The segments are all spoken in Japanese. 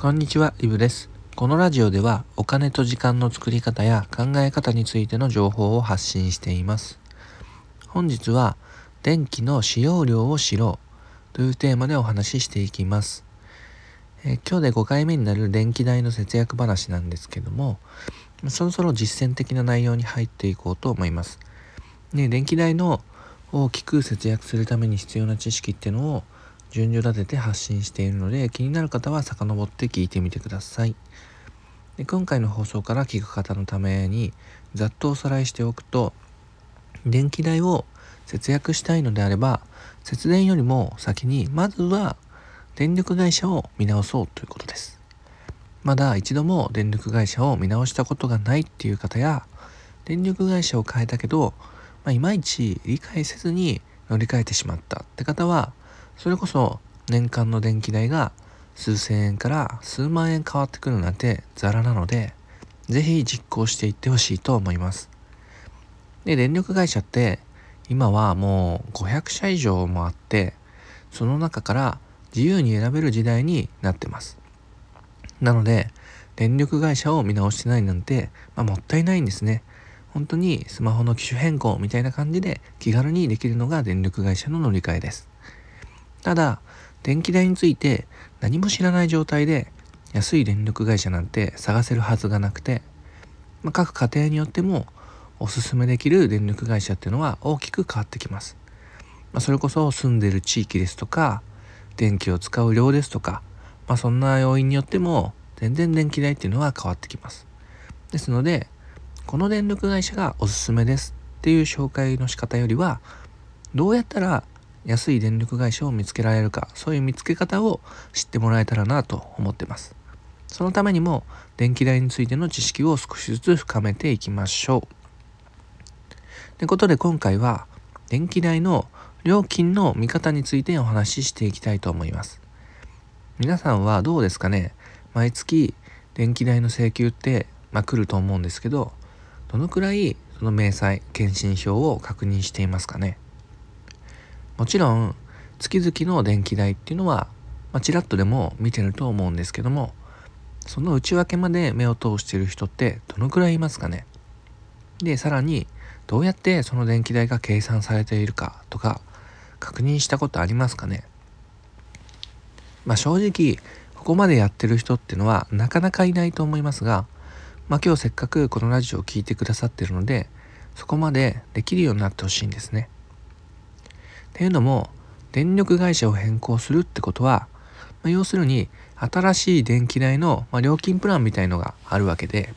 こんにちは、イブです。このラジオではお金と時間の作り方や考え方についての情報を発信しています。本日は電気の使用量を知ろうというテーマでお話ししていきます。え今日で5回目になる電気代の節約話なんですけども、そろそろ実践的な内容に入っていこうと思います。で電気代の大きく節約するために必要な知識っていうのを順序立てて発信しているので気になる方は遡って聞いてみてください。で今回の放送から聞く方のためにざっとおさらいしておくと電気代を節約したいのであれば節電よりも先にまずは電力会社を見直そうということです。まだ一度も電力会社を見直したことがないっていう方や電力会社を変えたけど、まあ、いまいち理解せずに乗り換えてしまったって方はそれこそ年間の電気代が数千円から数万円変わってくるなんてザラなので、ぜひ実行していってほしいと思います。で、電力会社って今はもう500社以上もあって、その中から自由に選べる時代になってます。なので、電力会社を見直してないなんて、まあ、もったいないんですね。本当にスマホの機種変更みたいな感じで気軽にできるのが電力会社の乗り換えです。ただ、電気代について何も知らない状態で安い電力会社なんて探せるはずがなくて、まあ、各家庭によってもおすすめできる電力会社っていうのは大きく変わってきます。まあ、それこそ住んでる地域ですとか、電気を使う量ですとか、まあ、そんな要因によっても全然電気代っていうのは変わってきます。ですので、この電力会社がおすすめですっていう紹介の仕方よりは、どうやったら安い電力会社を見つけられるかそういう見つけ方を知ってもらえたらなと思ってます。そのためにも電気代についての知識を少しずつ深めていきましょう。ということで今回は電気代の料金の見方についてお話ししていきたいと思います。皆さんはどうですかね？毎月電気代の請求って、まあ、来ると思うんですけどどのくらいその明細検針票を確認していますかね？もちろん月々の電気代っていうのは、まあ、ちらっとでも見てると思うんですけどもその内訳まで目を通してる人ってどのくらいいますかね？でさらにどうやってその電気代が計算されているかとか確認したことありますかね？まあ正直ここまでやってる人ってのはなかなかいないと思いますがまあ今日せっかくこのラジオを聴いてくださってるのでそこまでできるようになってほしいんですね。っていうのも電力会社を変更するってことは、まあ、要するに新しい電気代の、まあ、料金プランみたいのがあるわけで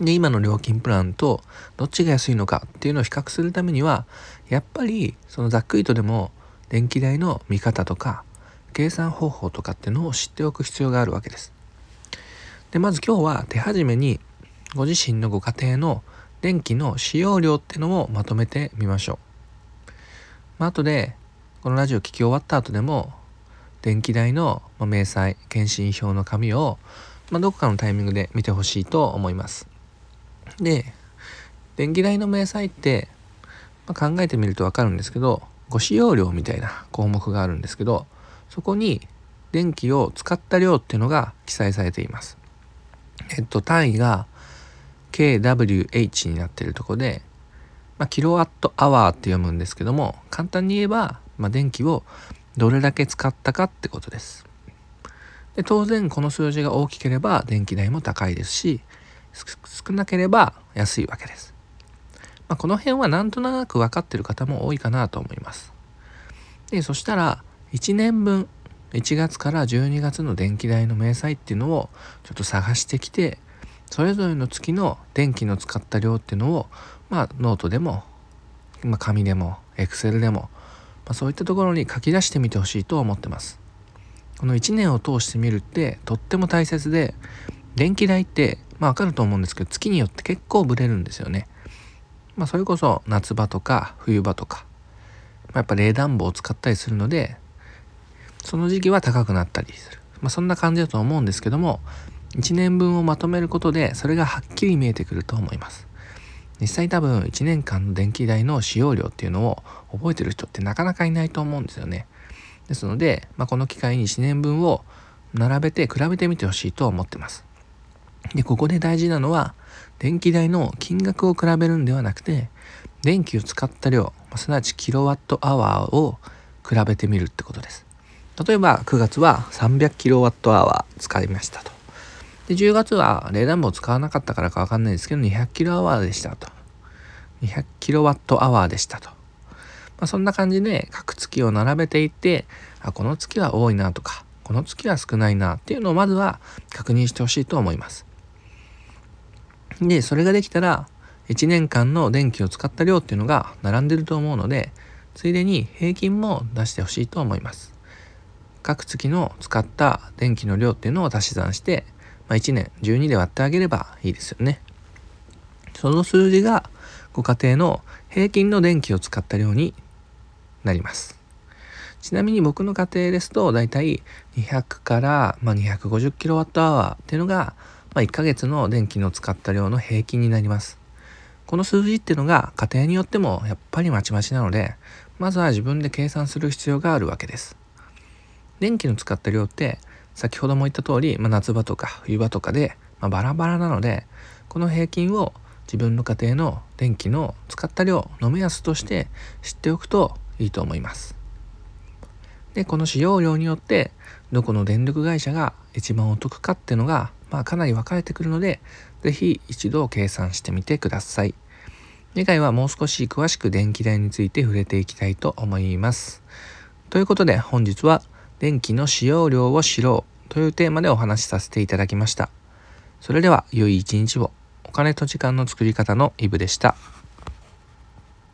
で今の料金プランとどっちが安いのかっていうのを比較するためにはやっぱりそのざっくりとでも電気代の見方とか計算方法とかってのを知っておく必要があるわけです。でまず今日は手始めにご自身のご家庭の電気の使用量っていうのをまとめてみましょう。まあ、後でこのラジオ聞き終わった後でも電気代の明細検針票の紙を、まあ、どこかのタイミングで見てほしいと思います。で電気代の明細って、まあ、考えてみると分かるんですけどご使用量みたいな項目があるんですけどそこに電気を使った量っていうのが記載されています。えっと単位が kWh になってるとこでまあ、キロワットアワーって読むんですけども簡単に言えば、まあ、電気をどれだけ使ったかってことです。で当然この数字が大きければ電気代も高いですし少なければ安いわけです、まあ、この辺はなんとなく分かってる方も多いかなと思います。でそしたら1年分1月から12月の電気代の明細っていうのをちょっと探してきてそれぞれの月の電気の使った量っていうのをまあノートでも、まあ、紙でもエクセルでも、まあ、そういったところに書き出してみてほしいと思ってます。この1年を通してみるってとっても大切で電気代ってまあわかると思うんですけど月によって結構ブレるんですよね。まあそれこそ夏場とか冬場とか、まあ、やっぱ冷暖房を使ったりするのでその時期は高くなったりする。まあそんな感じだと思うんですけども1年分をまとめることでそれがはっきり見えてくると思います。実際多分1年間の電気代の使用量っていうのを覚えてる人ってなかなかいないと思うんですよね。ですので、まあ、この機会に1年分を並べて比べてみてほしいと思ってます。で、ここで大事なのは、電気代の金額を比べるんではなくて、電気を使った量、すなわちキロワットアワーを比べてみるってことです。例えば9月は300キロワットアワー使いましたと。で、10月は冷暖房使わなかったからかわかんないですけど、200キロアワーでしたと。200キロワットアワーでしたと。まあ、そんな感じで各月を並べていって、あ、この月は多いなとか、この月は少ないなっていうのをまずは確認してほしいと思います。で、それができたら、1年間の電気を使った量っていうのが並んでると思うので、ついでに平均も出してほしいと思います。各月の使った電気の量っていうのを足し算して、まあ、1年12で割ってあげればいいですよね。その数字がご家庭の平均の電気を使った量になります。ちなみに僕の家庭ですとだいたい200から、まあ、250kWh っていうのが、まあ、1ヶ月の電気の使った量の平均になります。この数字っていうのが家庭によってもやっぱりまちまちなので、まずは自分で計算する必要があるわけです。電気の使った量って先ほども言った通り、まあ、夏場とか冬場とかで、まあ、バラバラなのでこの平均を自分の家庭の電気の使った量の目安として知っておくといいと思います。でこの使用量によってどこの電力会社が一番お得かっていうのが、まあ、かなり分かれてくるので是非一度計算してみてください。次回はもう少し詳しく電気代について触れていきたいと思います。ということで本日は電気の使用量を知ろうというテーマでお話しさせていただきました。それでは良い一日を。お金と時間の作り方のイブでした。